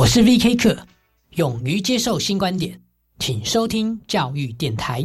我是 V.K. 课，勇于接受新观点，请收听教育电台。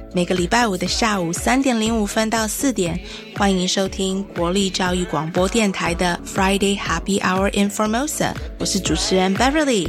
每个礼拜五的下午三点零五分到四点，欢迎收听国立教育广播电台的 Friday Happy Hour in Formosa。我是主持人 Beverly。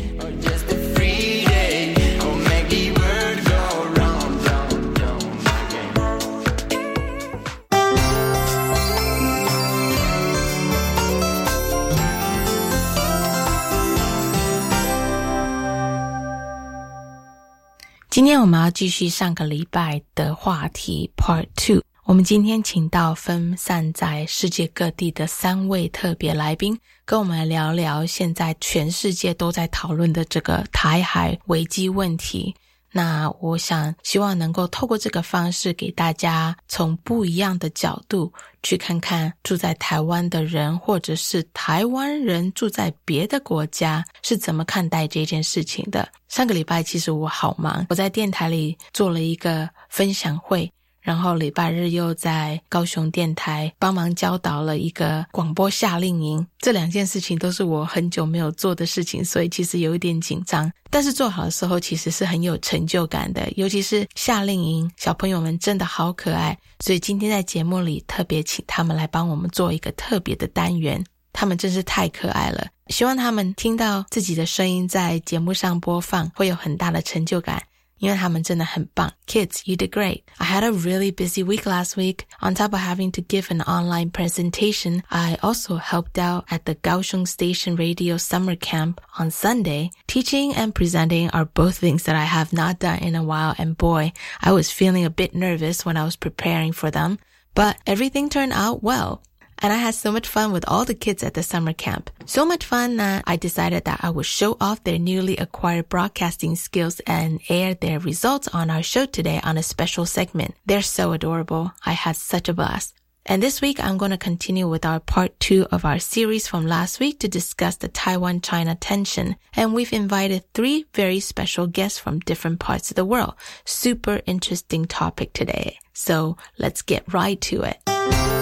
今天我们要继续上个礼拜的话题 Part Two。我们今天请到分散在世界各地的三位特别来宾，跟我们聊聊现在全世界都在讨论的这个台海危机问题。那我想，希望能够透过这个方式，给大家从不一样的角度去看看住在台湾的人，或者是台湾人住在别的国家是怎么看待这件事情的。上个礼拜其实我好忙，我在电台里做了一个分享会。然后礼拜日又在高雄电台帮忙教导了一个广播夏令营，这两件事情都是我很久没有做的事情，所以其实有一点紧张。但是做好的时候，其实是很有成就感的，尤其是夏令营，小朋友们真的好可爱。所以今天在节目里特别请他们来帮我们做一个特别的单元，他们真是太可爱了。希望他们听到自己的声音在节目上播放，会有很大的成就感。因为他们真的很棒。Kids, you did great. I had a really busy week last week. On top of having to give an online presentation, I also helped out at the Kaohsiung Station Radio Summer Camp on Sunday. Teaching and presenting are both things that I have not done in a while, and boy, I was feeling a bit nervous when I was preparing for them. But everything turned out well. And I had so much fun with all the kids at the summer camp. So much fun that I decided that I would show off their newly acquired broadcasting skills and air their results on our show today on a special segment. They're so adorable. I had such a blast. And this week, I'm going to continue with our part two of our series from last week to discuss the Taiwan-China tension. And we've invited three very special guests from different parts of the world. Super interesting topic today. So let's get right to it.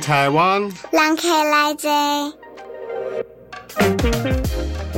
Taiwan. 人客来者，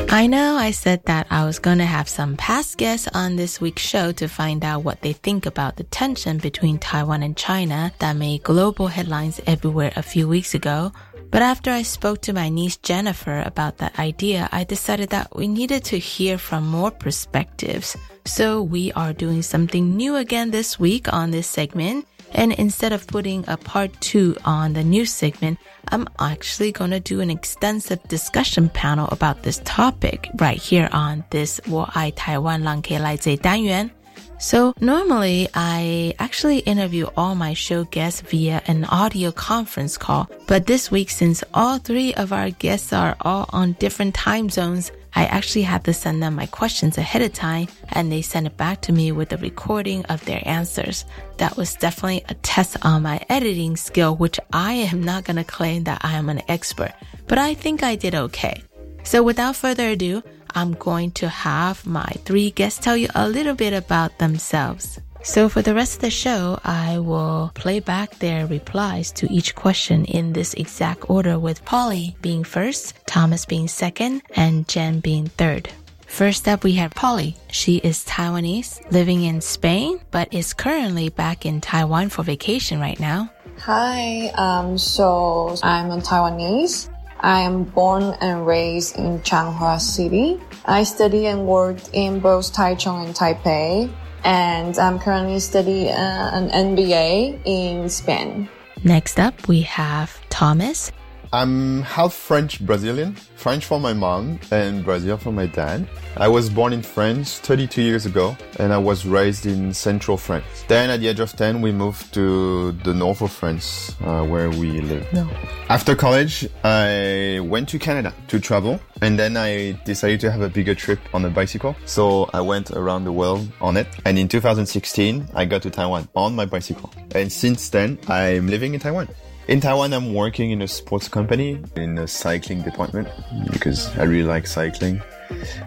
I know I said that I was going to have some past guests on this week's show to find out what they think about the tension between Taiwan and China that made global headlines everywhere a few weeks ago. But after I spoke to my niece Jennifer about that idea, I decided that we needed to hear from more perspectives. So we are doing something new again this week on this segment. And instead of putting a part two on the news segment, I'm actually going to do an extensive discussion panel about this topic right here on this 我爱台湾让可以来这单元。So normally I actually interview all my show guests via an audio conference call. But this week, since all three of our guests are all on different time zones, I actually had to send them my questions ahead of time and they sent it back to me with a recording of their answers. That was definitely a test on my editing skill, which I am not going to claim that I am an expert, but I think I did okay. So without further ado, I'm going to have my three guests tell you a little bit about themselves. So for the rest of the show, I will play back their replies to each question in this exact order with Polly being first, Thomas being second, and Jenn being third. First up, we have Polly. She is Taiwanese, living in Spain, but is currently back in Taiwan for vacation right now. Hi, um, so I'm a Taiwanese. I am born and raised in Changhua City. I study and worked in both Taichung and Taipei, and I'm currently studying uh, an MBA in Spain. Next up, we have Thomas. I'm half French Brazilian, French for my mom and Brazil for my dad. I was born in France 32 years ago and I was raised in central France. Then at the age of 10, we moved to the north of France uh, where we live now. After college, I went to Canada to travel and then I decided to have a bigger trip on a bicycle. So I went around the world on it. And in 2016, I got to Taiwan on my bicycle. And since then, I'm living in Taiwan. In Taiwan, I'm working in a sports company in the cycling department because I really like cycling.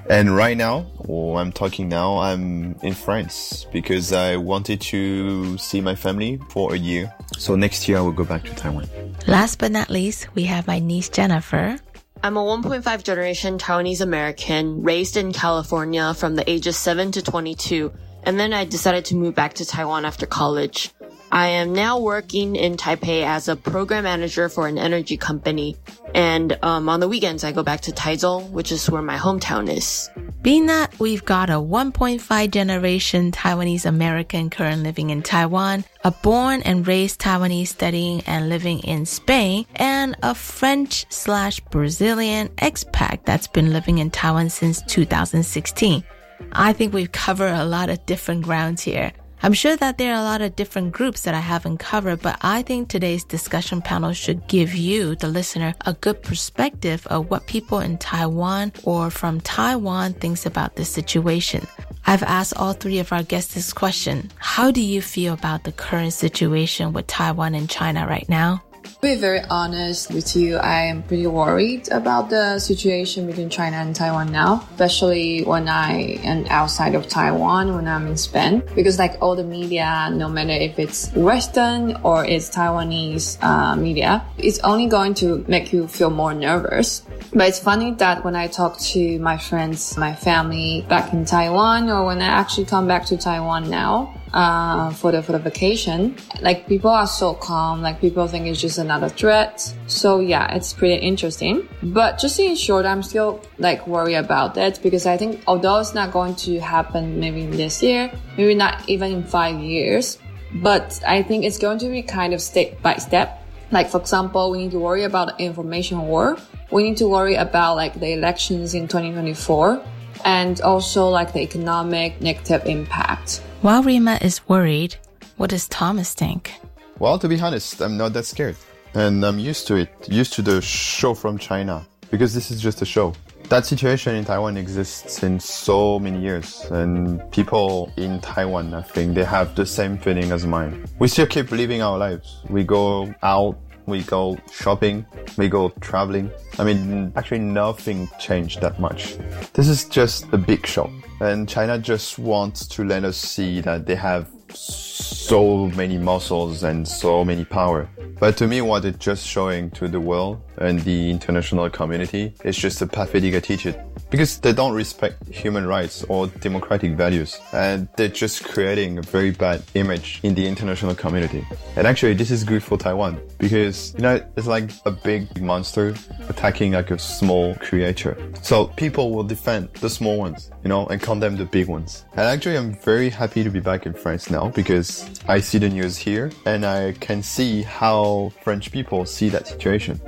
And right now, or I'm talking now, I'm in France because I wanted to see my family for a year. So next year I will go back to Taiwan. Last but not least, we have my niece Jennifer. I'm a 1.5 generation Taiwanese American raised in California from the ages 7 to 22, and then I decided to move back to Taiwan after college. I am now working in Taipei as a program manager for an energy company. And um, on the weekends, I go back to Taichung, which is where my hometown is. Being that we've got a 1.5 generation Taiwanese American currently living in Taiwan, a born and raised Taiwanese studying and living in Spain, and a French slash Brazilian expat that's been living in Taiwan since 2016. I think we've covered a lot of different grounds here. I'm sure that there are a lot of different groups that I haven't covered, but I think today's discussion panel should give you, the listener, a good perspective of what people in Taiwan or from Taiwan thinks about this situation. I've asked all three of our guests this question. How do you feel about the current situation with Taiwan and China right now? To be very honest with you, I am pretty worried about the situation between China and Taiwan now, especially when I am outside of Taiwan, when I'm in Spain, because like all the media, no matter if it's Western or it's Taiwanese uh, media, it's only going to make you feel more nervous. But it's funny that when I talk to my friends, my family back in Taiwan, or when I actually come back to Taiwan now, uh, for the for the vacation. Like people are so calm. Like people think it's just another threat. So yeah, it's pretty interesting. But just in short, I'm still like worried about that because I think although it's not going to happen maybe this year, maybe not even in five years, but I think it's going to be kind of step by step. Like for example, we need to worry about information war. We need to worry about like the elections in 2024 and also like the economic negative impact. While Rima is worried, what does Thomas think? Well, to be honest, I'm not that scared. And I'm used to it, used to the show from China, because this is just a show. That situation in Taiwan exists since so many years, and people in Taiwan, I think, they have the same feeling as mine. We still keep living our lives. We go out, we go shopping, we go traveling. I mean, actually nothing changed that much. This is just a big show. And China just wants to let us see that they have so many muscles and so many power. But to me, what it's just showing to the world and the international community is just a pathetic attitude because they don't respect human rights or democratic values and they're just creating a very bad image in the international community. And actually, this is good for Taiwan because, you know, it's like a big monster attacking like a small creature. So people will defend the small ones, you know, and condemn the big ones. And actually, I'm very happy to be back in France now because I see the news here and I can see how French people see that situation.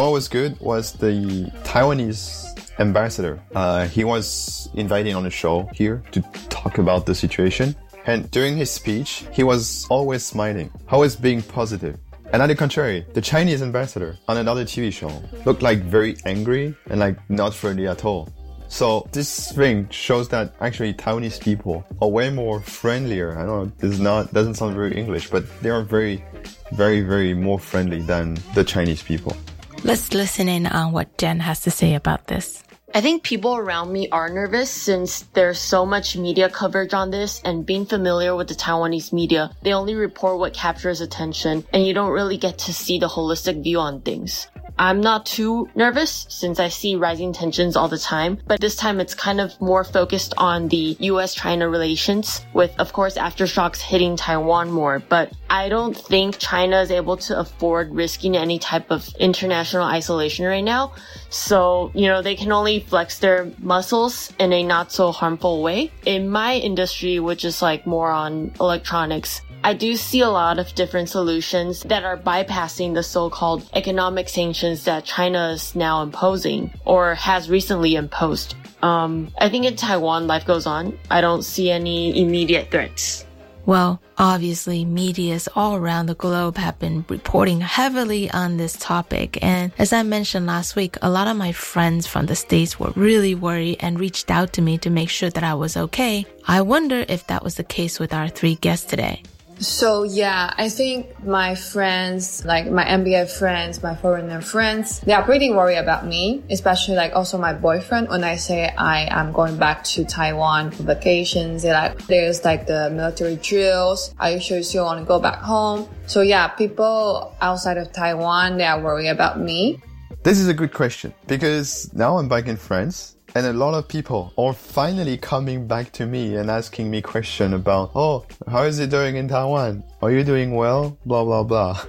What was good was the Taiwanese ambassador. Uh, he was invited on a show here to talk about the situation. And during his speech, he was always smiling, always being positive. And on the contrary, the Chinese ambassador on another TV show looked like very angry and like not friendly at all. So this thing shows that actually Taiwanese people are way more friendlier. I don't know, this is not doesn't sound very English, but they are very, very, very more friendly than the Chinese people. Let's listen in on what Jenn has to say about this. I think people around me are nervous since there's so much media coverage on this and being familiar with the Taiwanese media, they only report what captures attention and you don't really get to see the holistic view on things. I'm not too nervous since I see rising tensions all the time, but this time it's kind of more focused on the US-China relations with, of course, aftershocks hitting Taiwan more, but I don't think China is able to afford risking any type of international isolation right now. So, you know, they can only flex their muscles in a not so harmful way. In my industry, which is like more on electronics, I do see a lot of different solutions that are bypassing the so-called economic sanctions that China is now imposing or has recently imposed. Um, I think in Taiwan, life goes on. I don't see any immediate threats. Well, obviously, medias all around the globe have been reporting heavily on this topic. And as I mentioned last week, a lot of my friends from the States were really worried and reached out to me to make sure that I was okay. I wonder if that was the case with our three guests today. So yeah, I think my friends, like my MBA friends, my foreigner friends, they are pretty worried about me, especially like also my boyfriend. When I say I am going back to Taiwan for vacations, they're like, there's like the military drills. Are you sure you still want to go back home? So yeah, people outside of Taiwan, they are worried about me. This is a good question because now I'm back in France and a lot of people are finally coming back to me and asking me question about, oh, how is it doing in Taiwan? Are you doing well? Blah, blah, blah.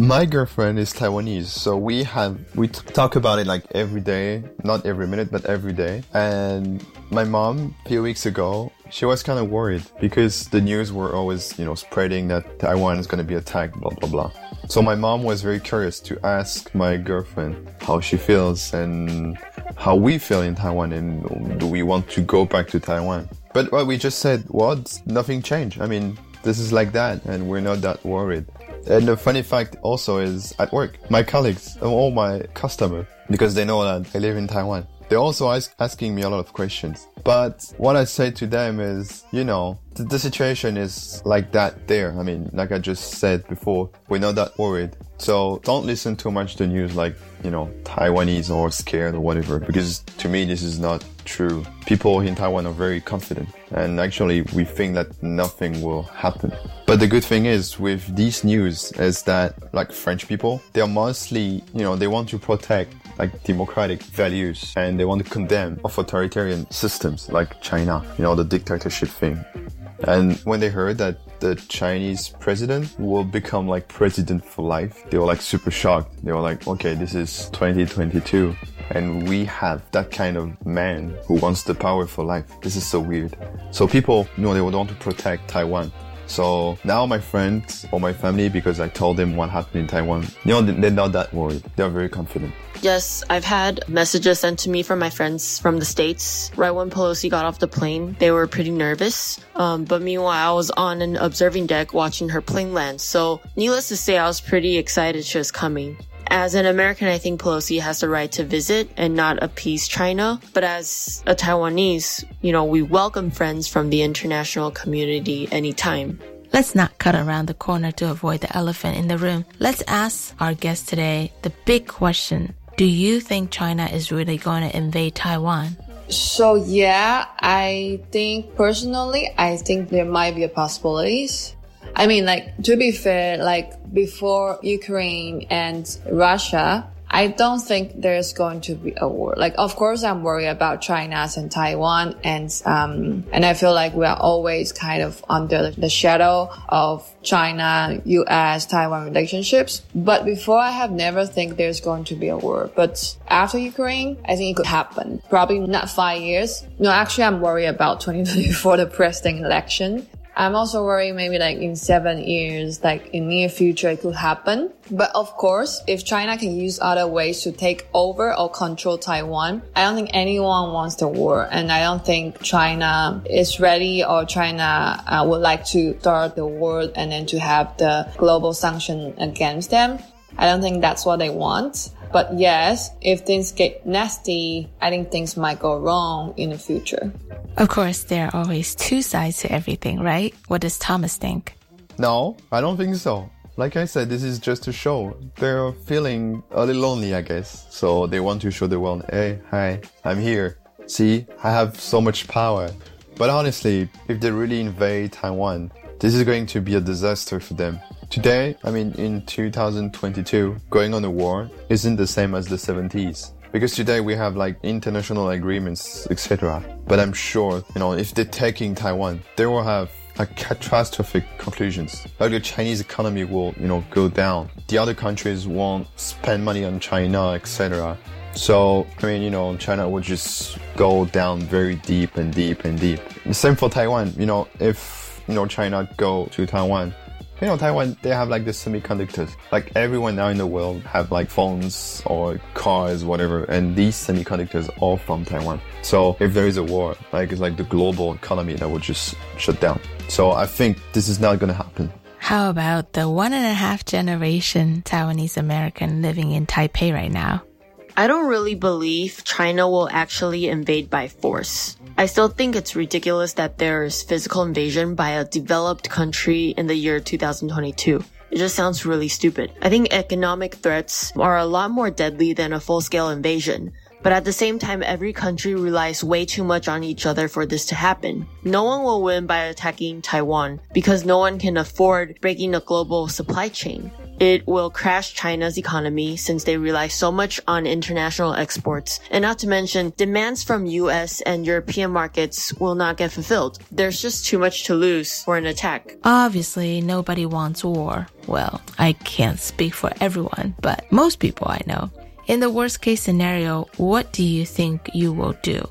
My girlfriend is Taiwanese, so we have, we talk about it like every day, not every minute, but every day. And my mom, a few weeks ago, she was kind of worried because the news were always, you know, spreading that Taiwan is going to be attacked, blah, blah, blah. So my mom was very curious to ask my girlfriend how she feels and how we feel in Taiwan and do we want to go back to Taiwan. But what we just said, what? Nothing changed. I mean, this is like that and we're not that worried. And the funny fact also is at work, my colleagues, all my customers, because they know that I live in Taiwan, they're also ask, asking me a lot of questions. But what I say to them is, you know, the, the situation is like that there. I mean, like I just said before, we're not that worried. So don't listen too much to news like, you know, Taiwanese or scared or whatever, because to me, this is not true. People in Taiwan are very confident and actually we think that nothing will happen. But the good thing is with these news is that like French people, they're mostly, you know, they want to protect like democratic values and they want to condemn authoritarian systems like China, you know, the dictatorship thing. And when they heard that the Chinese president will become like president for life, they were like super shocked. They were like, okay, this is 2022 and we have that kind of man who wants the power for life. This is so weird. So people, you know, they would want to protect Taiwan. So now my friends or my family, because I told them what happened in Taiwan, you know, they're not that worried. They're very confident. Yes, I've had messages sent to me from my friends from the States. Right when Pelosi got off the plane, they were pretty nervous. Um, but meanwhile, I was on an observing deck watching her plane land. So needless to say, I was pretty excited she was coming. As an American, I think Pelosi has the right to visit and not appease China. But as a Taiwanese, you know, we welcome friends from the international community anytime. Let's not cut around the corner to avoid the elephant in the room. Let's ask our guest today the big question. Do you think China is really going to invade Taiwan? So yeah, I think personally, I think there might be a possibilities. I mean, like, to be fair, like, before Ukraine and Russia, I don't think there's going to be a war. Like, of course, I'm worried about China and Taiwan, and um, and I feel like we are always kind of under the shadow of China, U.S., Taiwan relationships. But before, I have never think there's going to be a war. But after Ukraine, I think it could happen. Probably not five years. No, actually, I'm worried about 2024, the president election. I'm also worried maybe like in seven years, like in near future, it could happen. But of course, if China can use other ways to take over or control Taiwan, I don't think anyone wants the war. And I don't think China is ready or China uh, would like to start the war and then to have the global sanction against them. I don't think that's what they want. But yes, if things get nasty, I think things might go wrong in the future. Of course, there are always two sides to everything, right? What does Thomas think? No, I don't think so. like I said, this is just a show. They're feeling a little lonely, I guess. So they want to show the world, hey, hi, I'm here. See, I have so much power. But honestly, if they really invade Taiwan, this is going to be a disaster for them. Today, I mean, in 2022, going on a war isn't the same as the 70s. Because today we have like international agreements, etc. But I'm sure, you know, if they're taking Taiwan, they will have like catastrophic conclusions. Like the Chinese economy will, you know, go down. The other countries won't spend money on China, etc. So, I mean, you know, China will just go down very deep and deep and deep. Same for Taiwan. You know, if, you know, China go to Taiwan, you know, Taiwan, they have like the semiconductors. Like everyone now in the world have like phones or cars, whatever, and these semiconductors are from Taiwan. So if there is a war, like it's like the global economy that would just shut down. So I think this is not going to happen. How about the one and a half generation Taiwanese American living in Taipei right now? I don't really believe China will actually invade by force. I still think it's ridiculous that there's physical invasion by a developed country in the year 2022. It just sounds really stupid. I think economic threats are a lot more deadly than a full-scale invasion. But at the same time, every country relies way too much on each other for this to happen. No one will win by attacking Taiwan because no one can afford breaking the global supply chain. It will crash China's economy since they rely so much on international exports. And not to mention, demands from US and European markets will not get fulfilled. There's just too much to lose for an attack. Obviously, nobody wants war. Well, I can't speak for everyone, but most people I know. In the worst case scenario, what do you think you will do?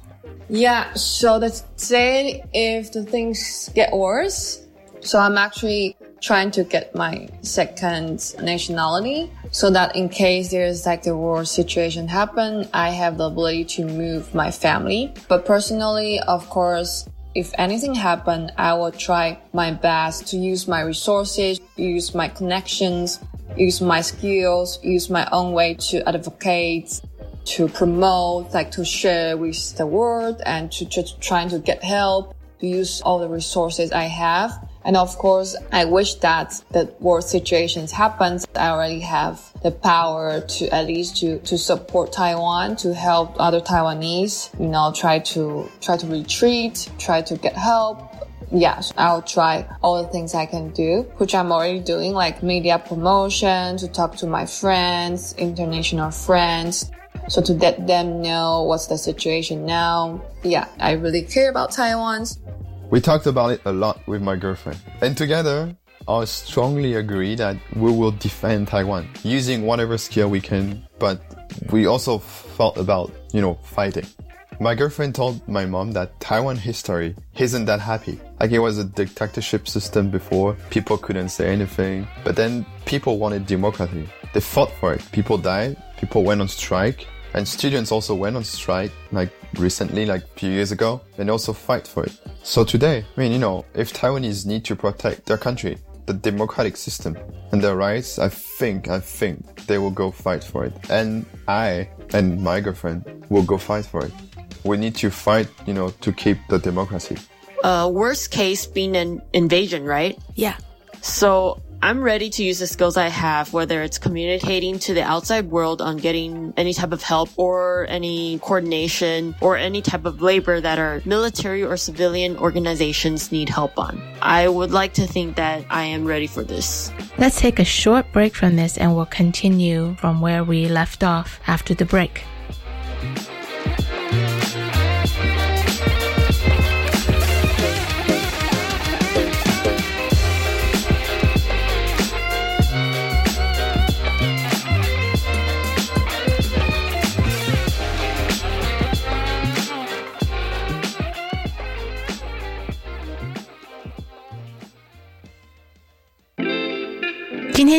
Yeah, so let's say if the things get worse, so I'm actually trying to get my second nationality so that in case there's like the war situation happen, I have the ability to move my family. But personally, of course, if anything happen, I will try my best to use my resources, use my connections, use my skills, use my own way to advocate, to promote, like to share with the world and to just trying to get help, to use all the resources I have. And of course, I wish that the war situations happens. I already have the power to at least to, to support Taiwan, to help other Taiwanese, you know, try to, try to retreat, try to get help, yes, I'll try all the things I can do, which I'm already doing, like media promotion, to talk to my friends, international friends. So to let them know what's the situation now. Yeah, I really care about Taiwan. We talked about it a lot with my girlfriend. And together, I strongly agree that we will defend Taiwan using whatever skill we can, but we also thought about, you know, fighting. My girlfriend told my mom that Taiwan history isn't that happy. Like it was a dictatorship system before, people couldn't say anything, but then people wanted democracy. They fought for it. People died, people went on strike, and students also went on strike, like recently, like a few years ago, and also fight for it. So today, I mean, you know, if Taiwanese need to protect their country, the democratic system and their rights, I think, I think they will go fight for it. And I and my girlfriend will go fight for it. We need to fight, you know, to keep the democracy. Uh, worst case being an invasion, right? Yeah. So I'm ready to use the skills I have, whether it's communicating to the outside world on getting any type of help or any coordination or any type of labor that our military or civilian organizations need help on. I would like to think that I am ready for this. Let's take a short break from this and we'll continue from where we left off after the break.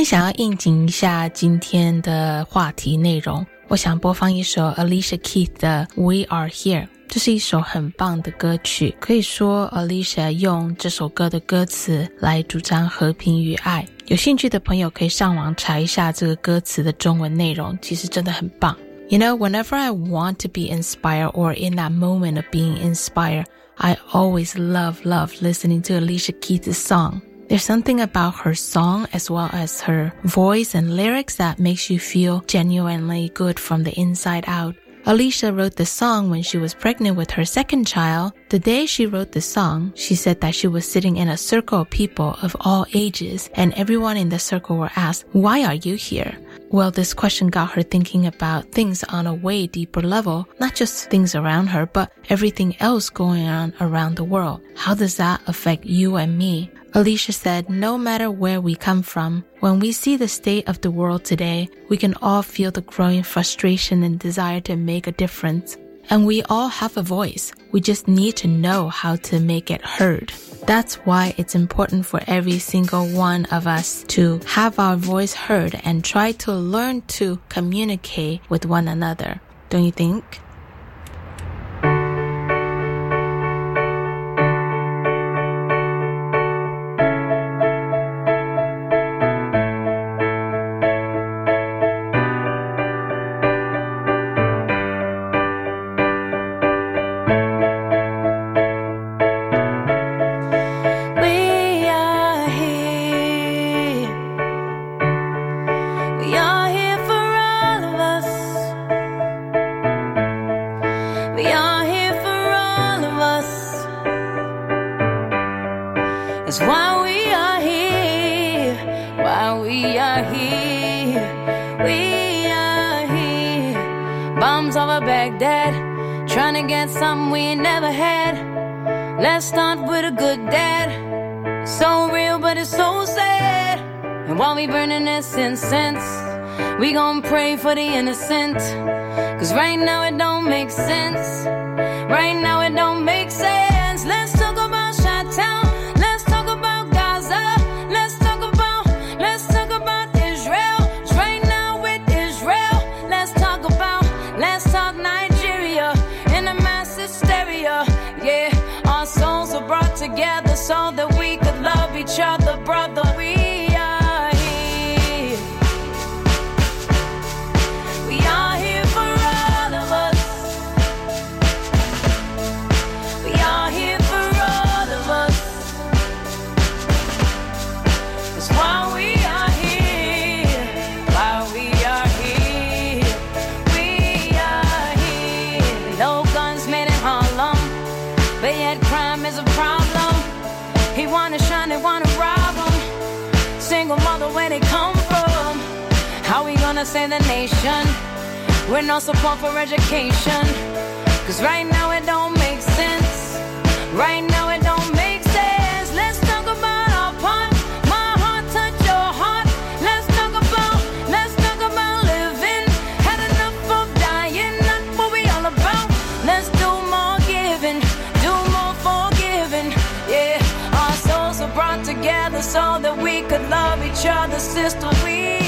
想要应景一下今天的话题内容，我想播放一首 Alicia Keys 的《We Are Here》。这是一首很棒的歌曲，可以说 Alicia 用这首歌的歌词来主张和平与爱。有兴趣的朋友可以上网查一下这个歌词的中文内容，其实真的很棒。You know, whenever I want to be inspired or in that moment of being inspired, I always love, love listening to Alicia Keys' song. There's something about her song as well as her voice and lyrics that makes you feel genuinely good from the inside out. Alicia wrote the song when she was pregnant with her second child. The day she wrote the song, she said that she was sitting in a circle of people of all ages and everyone in the circle were asked, why are you here? Well, this question got her thinking about things on a way deeper level, not just things around her, but everything else going on around the world. How does that affect you and me? Alicia said, no matter where we come from, when we see the state of the world today, we can all feel the growing frustration and desire to make a difference. And we all have a voice. We just need to know how to make it heard. That's why it's important for every single one of us to have our voice heard and try to learn to communicate with one another. Don't you think? They wanna rob him. Single mother, where they come from? How we gonna save the nation? With no support for education. Cause right now it don't make sense. Right now it so that we could love each other, sister. We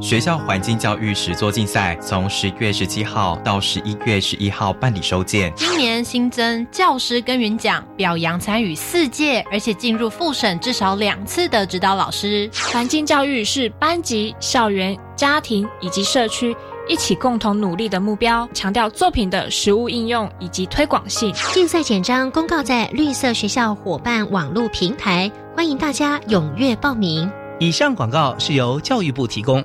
学校环境教育实作竞赛从十月十七号到十一月十一号办理收件。今年新增教师耕耘奖，表扬参与四届而且进入复审至少两次的指导老师。环境教育是班级、校园、家庭以及社区一起共同努力的目标，强调作品的实物应用以及推广性。竞赛简章公告在绿色学校伙伴网络平台，欢迎大家踊跃报名。以上广告是由教育部提供。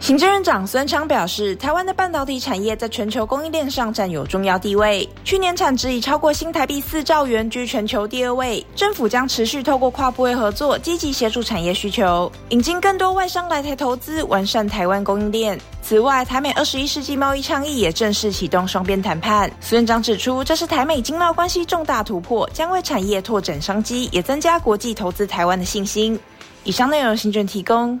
行政院长孙昌表示，台湾的半导体产业在全球供应链上占有重要地位，去年产值已超过新台币四兆元，居全球第二位。政府将持续透过跨部位合作，积极协助产业需求，引进更多外商来台投资，完善台湾供应链。此外，台美二十一世纪贸易倡议也正式启动双边谈判。孙院长指出，这是台美经贸关系重大突破，将为产业拓展商机，也增加国际投资台湾的信心。以上内容，行政提供。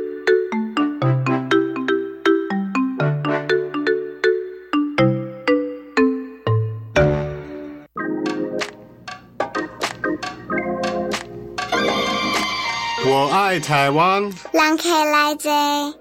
台湾。人客来坐。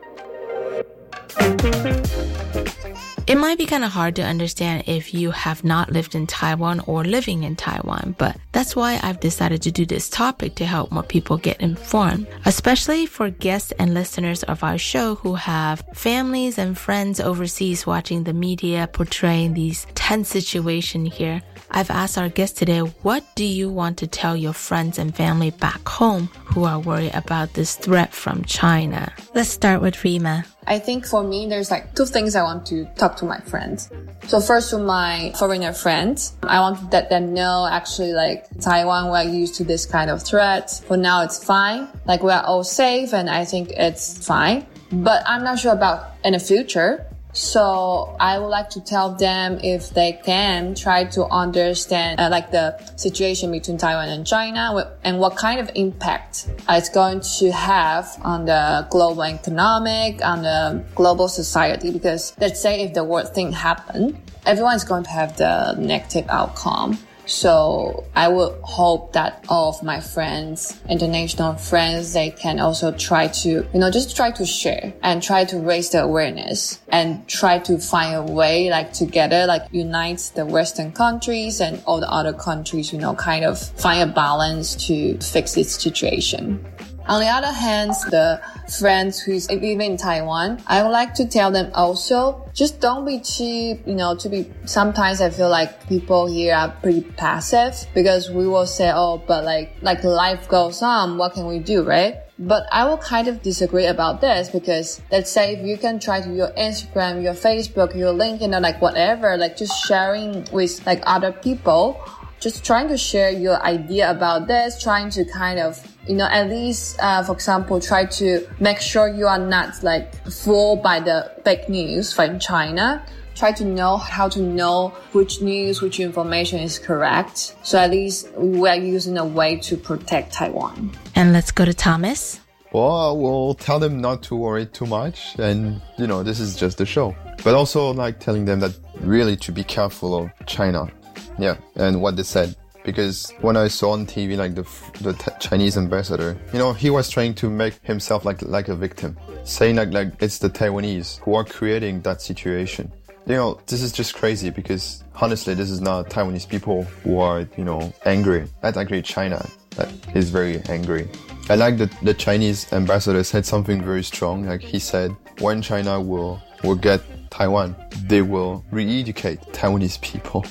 It might be kind of hard to understand if you have not lived in Taiwan or living in Taiwan, but that's why I've decided to do this topic to help more people get informed, especially for guests and listeners of our show who have families and friends overseas watching the media portraying these tense situations here. I've asked our guest today, what do you want to tell your friends and family back home who are worried about this threat from China? Let's start with Rima. I think for me, there's like two things I want to talk to my friends. So first to my foreigner friends, I want to let them know actually like Taiwan, we're used to this kind of threat. For now, it's fine. Like we're all safe and I think it's fine. But I'm not sure about in the future. So I would like to tell them if they can try to understand uh, like the situation between Taiwan and China and what kind of impact it's going to have on the global economic, on the global society. Because let's say if the worst thing happened, everyone's going to have the negative outcome. So I would hope that all of my friends, international friends, they can also try to, you know, just try to share and try to raise the awareness and try to find a way like together, like unite the Western countries and all the other countries, you know, kind of find a balance to fix this situation. On the other hand, the friends who's living in Taiwan, I would like to tell them also, just don't be cheap, you know, to be, sometimes I feel like people here are pretty passive because we will say, oh, but like, like life goes on. What can we do? Right? But I will kind of disagree about this because let's say if you can try to your Instagram, your Facebook, your LinkedIn, or like whatever, like just sharing with like other people, just trying to share your idea about this, trying to kind of you know, at least, uh, for example, try to make sure you are not like fooled by the fake news from China. Try to know how to know which news, which information is correct. So at least we are using a way to protect Taiwan. And let's go to Thomas. well, I will tell them not to worry too much, and you know, this is just a show. But also like telling them that really to be careful of China, yeah, and what they said. Because when I saw on TV like the the t- Chinese ambassador, you know, he was trying to make himself like like a victim, saying like like it's the Taiwanese who are creating that situation. You know, this is just crazy because honestly, this is not Taiwanese people who are you know angry. That's actually China that is very angry. I like that the Chinese ambassador said something very strong. Like he said, when China will will get Taiwan, they will re-educate Taiwanese people.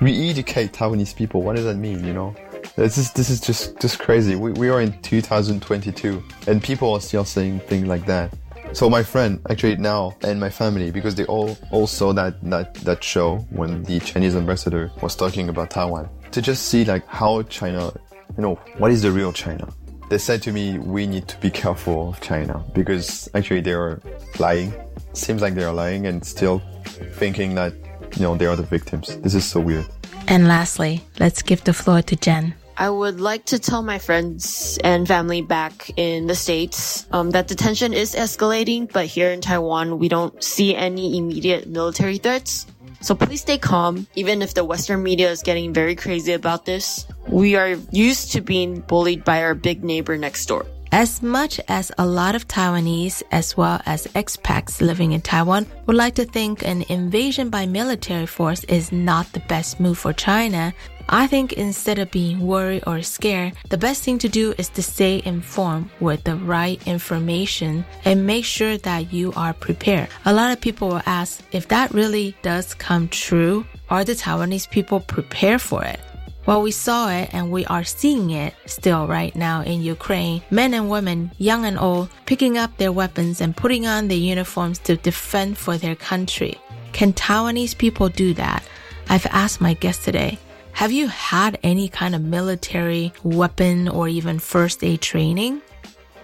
Re-educate Taiwanese people. What does that mean? You know, this is this is just just crazy. We we are in 2022, and people are still saying things like that. So my friend actually now and my family because they all all saw that that that show when the Chinese ambassador was talking about Taiwan to just see like how China, you know, what is the real China. They said to me, we need to be careful of China because actually they are lying. Seems like they are lying and still thinking that you know they are the victims. This is so weird. And lastly, let's give the floor to Jenn. I would like to tell my friends and family back in the States um, that the tension is escalating, but here in Taiwan, we don't see any immediate military threats. So please stay calm, even if the Western media is getting very crazy about this. We are used to being bullied by our big neighbor next door. As much as a lot of Taiwanese, as well as expats living in Taiwan, would like to think an invasion by military force is not the best move for China, I think instead of being worried or scared, the best thing to do is to stay informed with the right information and make sure that you are prepared. A lot of people will ask if that really does come true, are the Taiwanese people prepared for it? Well, we saw it and we are seeing it still right now in Ukraine. Men and women, young and old, picking up their weapons and putting on their uniforms to defend for their country. Can Taiwanese people do that? I've asked my guest today. Have you had any kind of military weapon or even first aid training?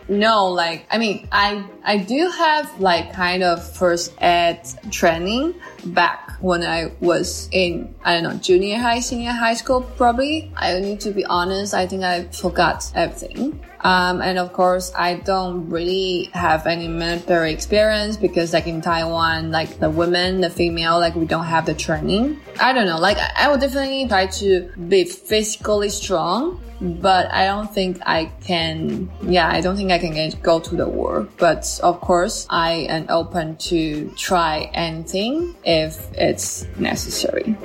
No, like I mean, I I do have like kind of first aid training back when I was in I don't know junior high, senior high school. Probably I need to be honest. I think I forgot everything. Um, and of course, I don't really have any military experience because, like in Taiwan, like the women, the female, like we don't have the training. I don't know. Like I would definitely try to be physically strong, but I don't think I can. Yeah, I don't think I can get, go to the war. But of course, I am open to try anything if it's necessary.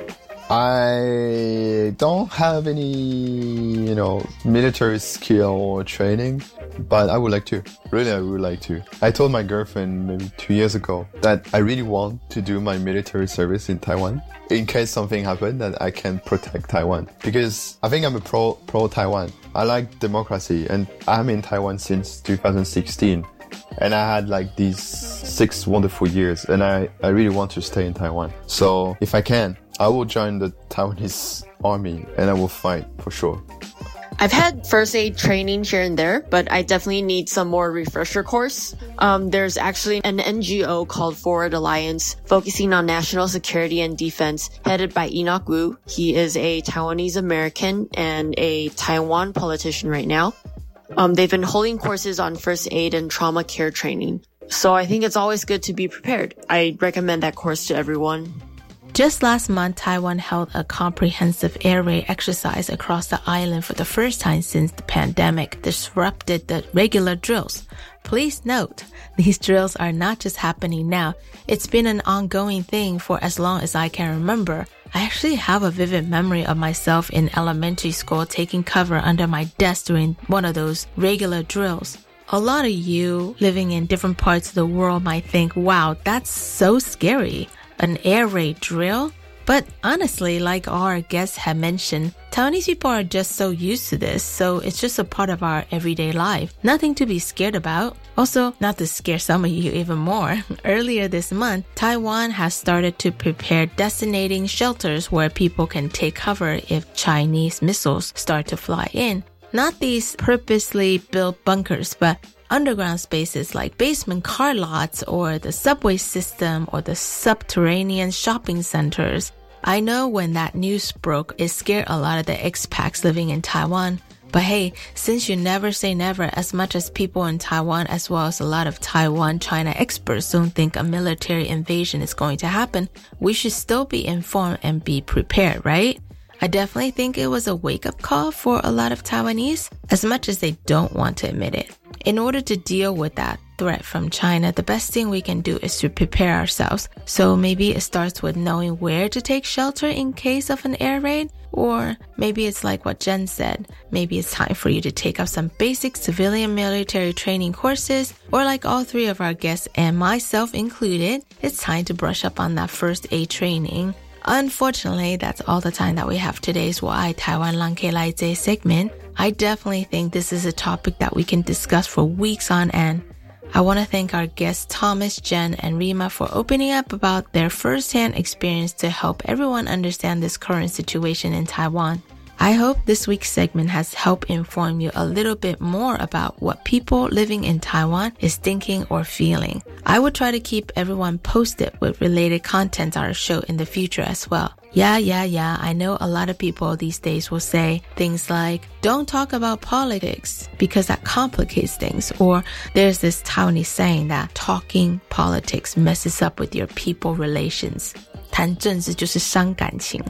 I don't have any, you know, military skill or training, but I would like to. Really, I would like to. I told my girlfriend maybe two years ago that I really want to do my military service in Taiwan in case something happened that I can protect Taiwan because I think I'm a pro pro Taiwan. I like democracy and I'm in Taiwan since 2016 and I had like these six wonderful years and I, I really want to stay in Taiwan. So if I can, I will join the Taiwanese army and I will fight for sure. I've had first aid training here and there, but I definitely need some more refresher course. Um, there's actually an NGO called Forward Alliance focusing on national security and defense headed by Enoch Wu. He is a Taiwanese American and a Taiwan politician right now. Um, they've been holding courses on first aid and trauma care training. So I think it's always good to be prepared. I recommend that course to everyone. Just last month, Taiwan held a comprehensive air raid exercise across the island for the first time since the pandemic disrupted the regular drills. Please note, these drills are not just happening now. It's been an ongoing thing for as long as I can remember. I actually have a vivid memory of myself in elementary school taking cover under my desk during one of those regular drills. A lot of you living in different parts of the world might think, wow, that's so scary an air raid drill? But honestly, like our guests have mentioned, Taiwanese people are just so used to this, so it's just a part of our everyday life. Nothing to be scared about. Also, not to scare some of you even more, earlier this month, Taiwan has started to prepare designating shelters where people can take cover if Chinese missiles start to fly in. Not these purposely built bunkers, but underground spaces like basement car lots or the subway system or the subterranean shopping centers. I know when that news broke, it scared a lot of the expats living in Taiwan. But hey, since you never say never, as much as people in Taiwan, as well as a lot of Taiwan China experts don't think a military invasion is going to happen, we should still be informed and be prepared, right? I definitely think it was a wake up call for a lot of Taiwanese, as much as they don't want to admit it. In order to deal with that threat from China, the best thing we can do is to prepare ourselves. So maybe it starts with knowing where to take shelter in case of an air raid, or maybe it's like what Jenn said. Maybe it's time for you to take up some basic civilian military training courses, or like all three of our guests and myself included, it's time to brush up on that first aid training. Unfortunately, that's all the time that we have today's Why Taiwan Lang Lai segment. I definitely think this is a topic that we can discuss for weeks on end. I want to thank our guests Thomas, Jenn, and Rima for opening up about their firsthand experience to help everyone understand this current situation in Taiwan. I hope this week's segment has helped inform you a little bit more about what people living in Taiwan is thinking or feeling. I will try to keep everyone posted with related content on our show in the future as well. Yeah, yeah, yeah. I know a lot of people these days will say things like, don't talk about politics because that complicates things. Or there's this Taiwanese saying that talking politics messes up with your people relations. 谈政治就是伤感情。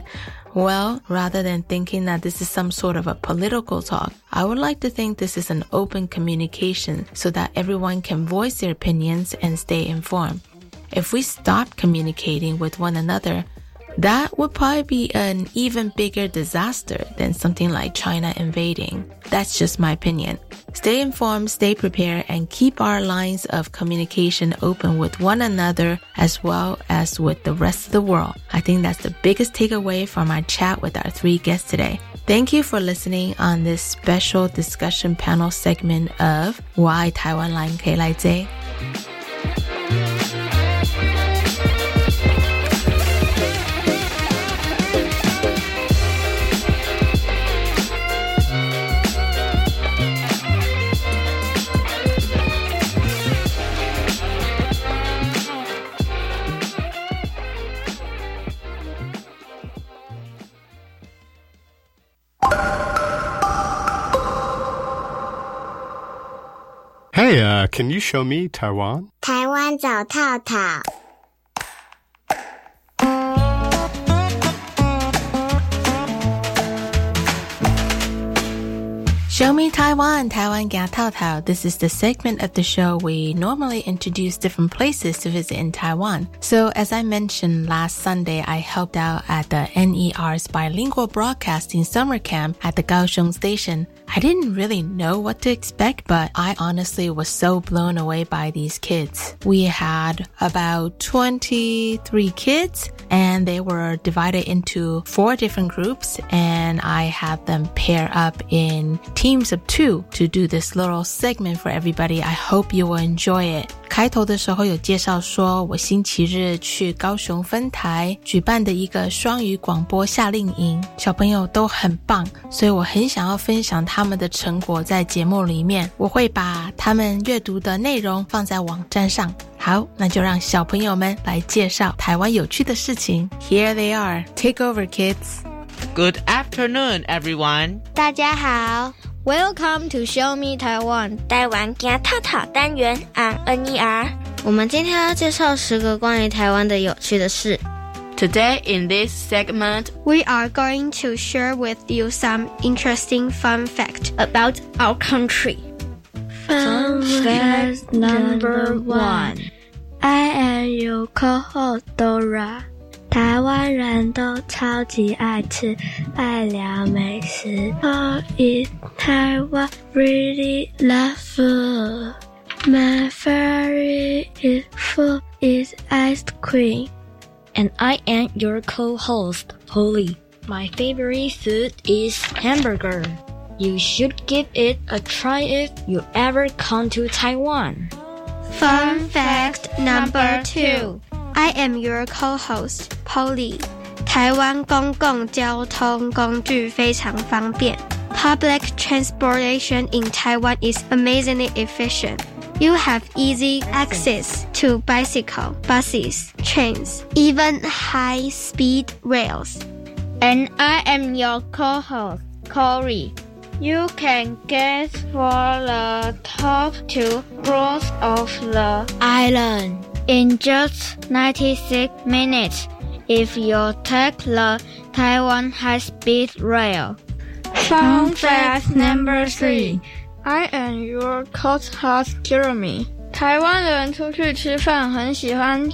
Well, rather than thinking that this is some sort of a political talk, I would like to think this is an open communication so that everyone can voice their opinions and stay informed. If we stop communicating with one another, that would probably be an even bigger disaster than something like China invading. That's just my opinion. Stay informed, stay prepared, and keep our lines of communication open with one another as well as with the rest of the world. I think that's the biggest takeaway from our chat with our three guests today. Thank you for listening on this special discussion panel segment of Why Taiwan Line K Lai Hey, uh, can you show me Taiwan? 台湾找套套。 Show me Taiwan, Taiwan Gya Tao Tao. This is the segment of the show we normally introduce different places to visit in Taiwan. So as I mentioned last Sunday, I helped out at the NER's bilingual broadcasting summer camp at the Kaohsiung station. I didn't really know what to expect, but I honestly was so blown away by these kids. We had about 23 kids and they were divided into four different groups and I had them pair up in teams of two to do this little segment for everybody. I hope you will enjoy it. 开头的时候有介绍说，我星期日去高雄分台举办的一个双语广播夏令营，小朋友都很棒，所以我很想要分享他们的成果在节目里面。我会把他们阅读的内容放在网站上。好，那就让小朋友们来介绍台湾有趣的事情。Here they are, take over, kids. Good afternoon, everyone. 大家好 Welcome to Show Me Taiwan 台湾行套套单元 on NER。我们今天要介绍十个关于台湾的有趣的事。 Today in this segment, We are going to share with you some interesting fun fact about our country. Fun fact number one. I am your co-host Dora. 台湾人都超级爱吃，爱聊美食。Oh, in Taiwan, really love food. My favorite is food is ice cream. And I am your co-host, Polly. My favorite food is hamburger. You should give it a try if you ever come to Taiwan. Fun fact number two. I am your co-host, Polly. 台湾公共交通工具非常方便。Public transportation in Taiwan is amazingly efficient. You have easy access to bicycle, buses, trains, even high-speed rails. And I am your co-host, Corey. You can guess for the top two floors of the island in just 96 minutes if you take the Taiwan high-speed rail. Fun fact number three. I am your courthouse Jeremy. 台湾人出去吃饭很喜欢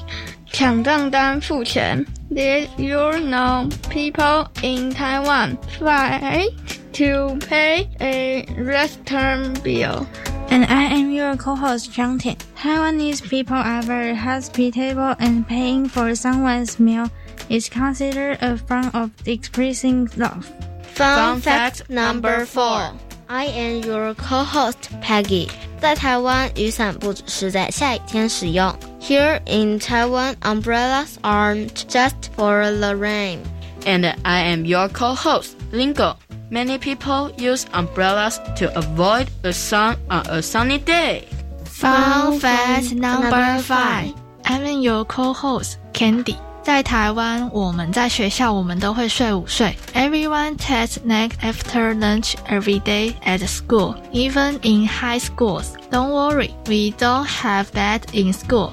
抢账单付钱。Did you know people in Taiwan fight to pay a restaurant bill? And I am your co-host Zhang Tian. Taiwanese people are very hospitable and paying for someone's meal is considered a form of expressing love. Fun fact number four. I am your co-host Peggy. 在台湾，雨伞不只是在下雨天使用。Here in Taiwan, umbrellas aren't just for the rain. And I am your co-host Lingo. Many people use umbrellas to avoid the sun on a sunny day. Fun fact number five. I'm your co-host Candy. 在台湾，我们在学校我们都会睡午睡。Everyone takes nap after lunch every day at school, even in high schools. Don't worry, we don't have that in school.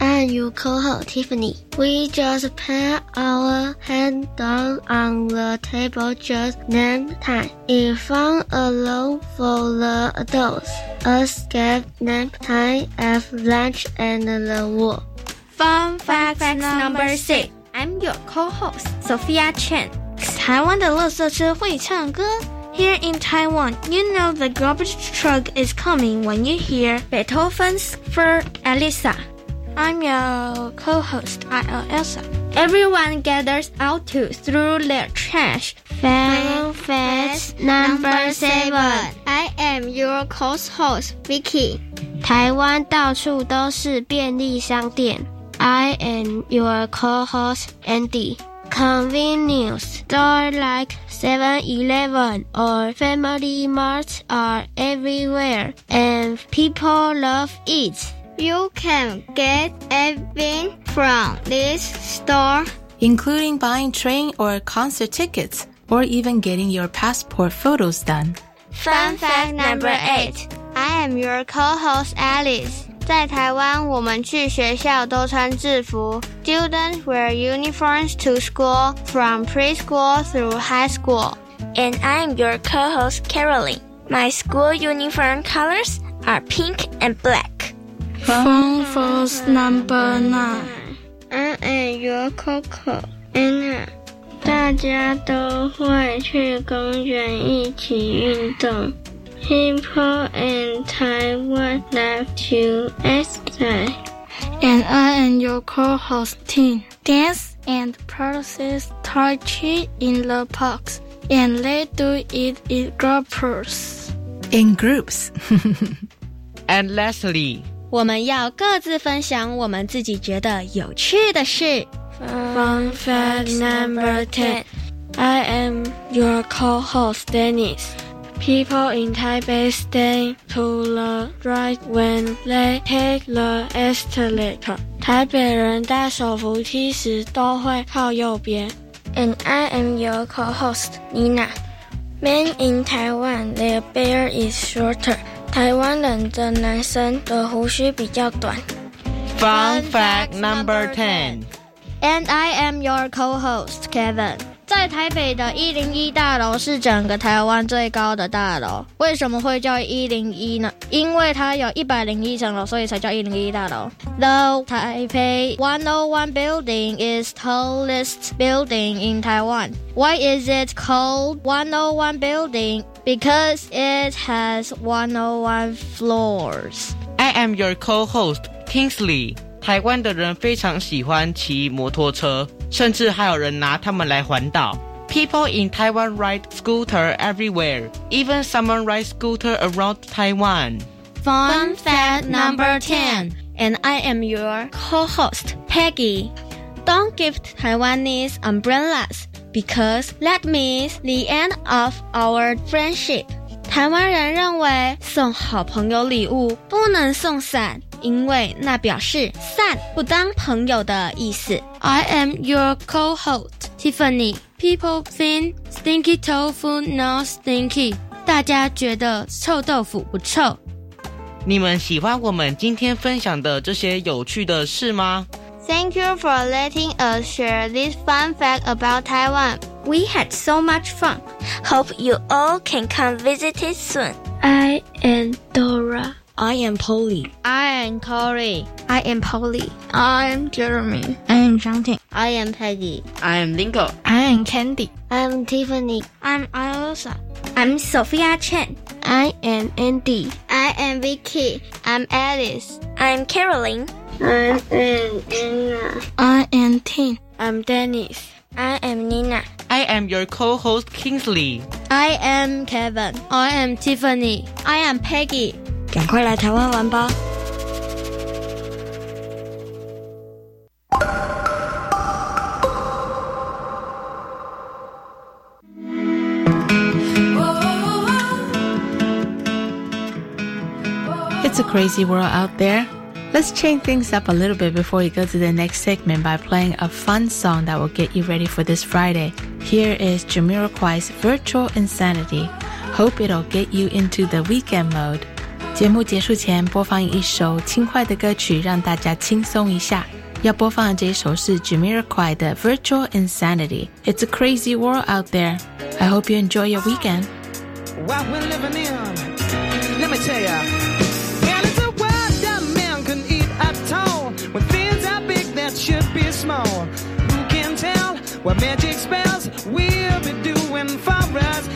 I'm your co-host Tiffany. We just put our hand down on the table just nap time. It's fun alone for the adults. Us get nap time at lunch and the war. Fun fact number six. I'm your co-host Sophia Chen. 台湾的垃圾车会唱歌。Here in Taiwan, you know the garbage truck is coming when you hear Beethoven's For Elisa. I'm your co-host, I am Elsa. Everyone gathers out to throw their trash. Fun fact number seven. I am your co-host Vicky. 台湾到处都是便利商店。I am your co-host Andy. Convenience stores like 7-Eleven or Family Mart are everywhere and people love it. You can get everything from this store, including buying train or concert tickets, or even getting your passport photos done. Fun fact number eight. I am your co-host Alice. 在台湾，我们去学校都穿制服。Students wear uniforms to school from preschool through high school. And I'm your co-host Caroline. My school uniform colors are pink and black. Fun fact number nine. I am your Coco Anna. 大家都会去公园一起运动。People in Taiwan love to exercise. And I am your co-host Tim. Dance and practice Tai Chi in the parks. And they do it in groups. In groups. and lastly, 我们要各自分享我们自己觉得有趣的事。 Fun fact number 10. I am your co-host Dennis. People in Taipei stand to the right when they take the escalator. 台北人搭手扶梯时都会靠右边。And I am your co-host Nina. Men in Taiwan, their beard is shorter. 台湾人的男生的胡须比较短。 Fun fact number ten. And I am your co-host Kevin. 在台北的一零一大楼是整个台湾最高的大楼。为什么会叫一零一呢？因为它有一百零一层楼，所以才叫一零一大楼。The Taipei 101 building is tallest building in Taiwan. Why is it called 101 building? Because it has 101 floors. I am your co-host Kingsley. 台湾的人非常喜欢骑摩托车， 甚至还有人拿它们来环岛。People in Taiwan ride scooter everywhere. Even someone rides scooter around Taiwan. Fun fact number 10. And I am your co-host, Peggy. Don't give Taiwanese umbrellas because that means the end of our friendship. 台湾人认为送好朋友礼物不能送伞， 因为那表示伞不当朋友的意思。I am your co-host Tiffany. People think stinky tofu not stinky. 大家觉得臭豆腐不臭？你们喜欢我们今天分享的这些有趣的事吗？Thank you for letting us share this fun fact about Taiwan. We had so much fun. Hope you all can come visit it soon. I am Dora. I am Polly. I am Corey. I am Polly. I am Jeremy. I am Chanting. I am Peggy. I am Lingo. I am Candy. I am Tiffany. I'm Ayosa. I'm Sophia Chen. I am Andy. I am Vicky. I'm Alice. I'm Caroline. I am Anna. I am Tin. I'm Dennis. I am Nina. I am your co-host Kingsley. I am Kevin. I am Tiffany. I am Peggy. 赶快来台湾玩吧！It's a crazy world out there. Let's change things up a little bit before we go to the next segment by playing a fun song that will get you ready for this Friday. Here is Jamiroquai's Virtual Insanity. Hope it'll get you into the weekend mode. 节目结束前播放一首轻快的歌曲，让大家轻松一下。要播放的这一首是 Jamiroquai 的 Virtual Insanity. It's a crazy world out there. I hope you enjoy your weekend. What we're living in, let me tell ya. And it's a world that man can eat at all. When things are big that should be small. Who can tell what magic spells we'll be doing for us?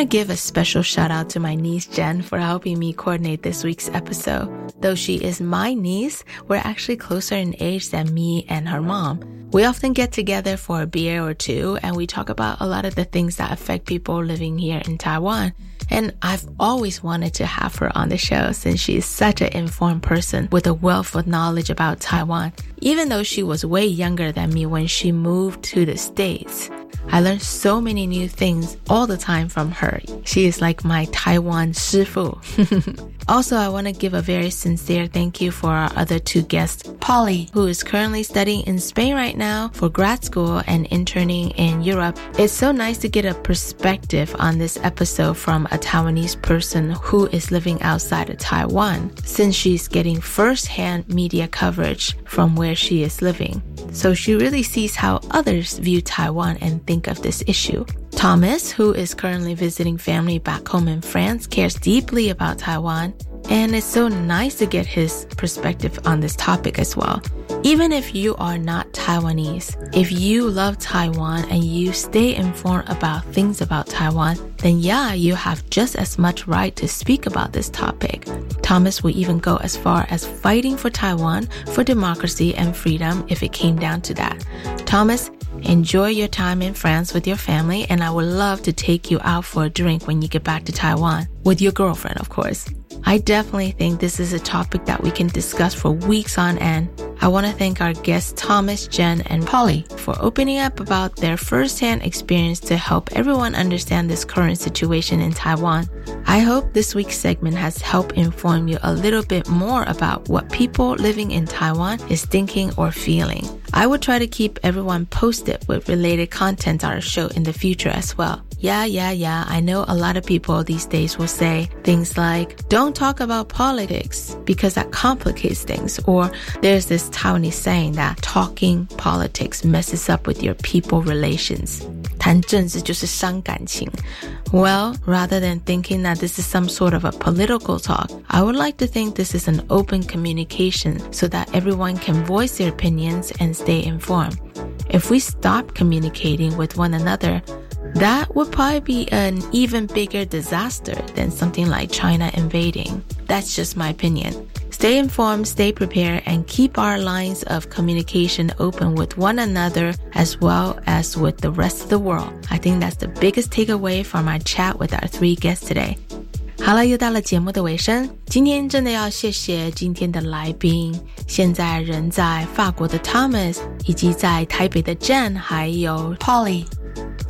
Want to give a special shout out to my niece Jenn for helping me coordinate this week's episode. Though she is my niece, we're actually closer in age than me and her mom. We often get together for a beer or two and we talk about a lot of the things that affect people living here in Taiwan. And I've always wanted to have her on the show since she is such an informed person with a wealth of knowledge about Taiwan. Even though she was way younger than me when she moved to the States. I learned so many new things all the time from her. She is like my Taiwan 师傅. also, I want to give a very sincere thank you for our other two guests, Polly, who is currently studying in Spain right now for grad school and interning in Europe. It's so nice to get a perspective on this episode from a Taiwanese person who is living outside of Taiwan, since she's getting first-hand media coverage from where she is living. So she really sees how others view Taiwan and think of this issue. Thomas, who is currently visiting family back home in France, cares deeply about Taiwan, and it's so nice to get his perspective on this topic as well. Even if you are not Taiwanese, if you love Taiwan and you stay informed about things about Taiwan, then yeah, you have just as much right to speak about this topic. Thomas will even go as far as fighting for Taiwan for democracy and freedom if it came down to that. Thomas, enjoy your time in France with your family, and I would love to take you out for a drink when you get back to Taiwan with your girlfriend, of course. I definitely think this is a topic that we can discuss for weeks on end. I want to thank our guests Thomas, Jenn, and Polly for opening up about their firsthand experience to help everyone understand this current situation in Taiwan. I hope this week's segment has helped inform you a little bit more about what people living in Taiwan is thinking or feeling. I will try to keep everyone posted with related content on our show in the future as well. Yeah, yeah, yeah. I know a lot of people these days will say things like, don't talk about politics because that complicates things. Or there's this Taiwanese saying that talking politics messes up with your people relations. 谈政治就是伤感情. Well, rather than thinking that this is some sort of a political talk, I would like to think this is an open communication so that everyone can voice their opinions and stay informed. If we stop communicating with one another, that would probably be an even bigger disaster than something like China invading. That's just my opinion. Stay informed, stay prepared, and keep our lines of communication open with one another as well as with the rest of the world. I think that's the biggest takeaway from our chat with our three guests today. 好了，又到了节目的尾声。今天真的要谢谢今天的来宾，现在人在法国的 Thomas，以及在台北的 Jen，还有 Polly。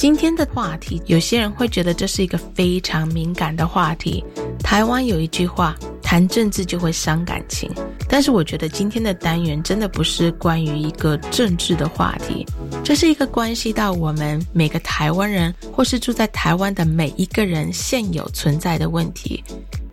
今天的话题，有些人会觉得这是一个非常敏感的话题。台湾有一句话，谈政治就会伤感情。但是我觉得今天的单元真的不是关于一个政治的话题，这是一个关系到我们每个台湾人，或是住在台湾的每一个人现有存在的问题。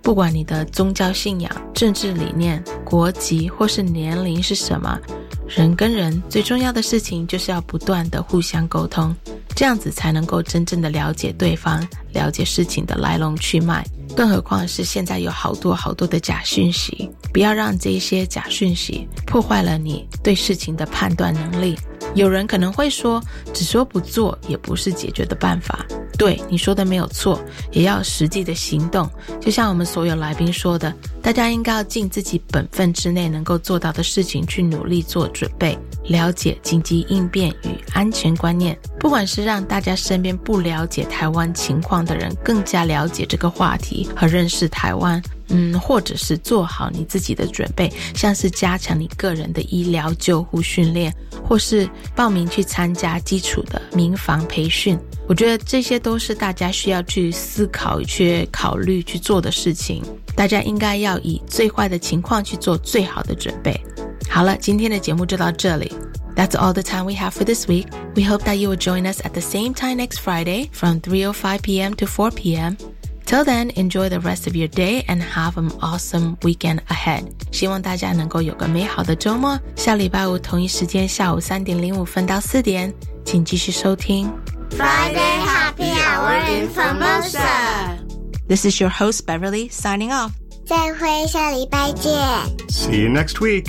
不管你的宗教信仰、政治理念、国籍或是年龄是什么，人跟人最重要的事情就是要不断的互相沟通。这样子才能够真正的了解对方，了解事情的来龙去脉。更何况是现在有好多好多的假讯息，不要让这些假讯息破坏了你对事情的判断能力。有人可能会说，只说不做也不是解决的办法。对你说的没有错，也要实际的行动。就像我们所有来宾说的，大家应该要尽自己本分之内能够做到的事情去努力做准备，了解紧急应变与安全观念。不管是让大家身边不了解台湾情况的人更加了解这个话题和认识台湾。嗯，或者是做好你自己的准备，像是加强你个人的医疗救护训练，或是报名去参加基础的民防培训。我觉得这些都是大家需要去思考、去考虑、去做的事情。大家应该要以最坏的情况去做最好的准备。好了，今天的节目就到这里。That's all the time we have for this week. We hope that you will join us at the same time next Friday from 3:05 p.m. to 4 p.m. Till then, enjoy the rest of your day and have an awesome weekend ahead. 希望大家能够有个美好的周末。下礼拜五同一时间下午三点零五分到四点，请继续收听 Friday Happy Hour in Formosa. This is your host Beverly signing off. 再会，下礼拜见。 See you next week.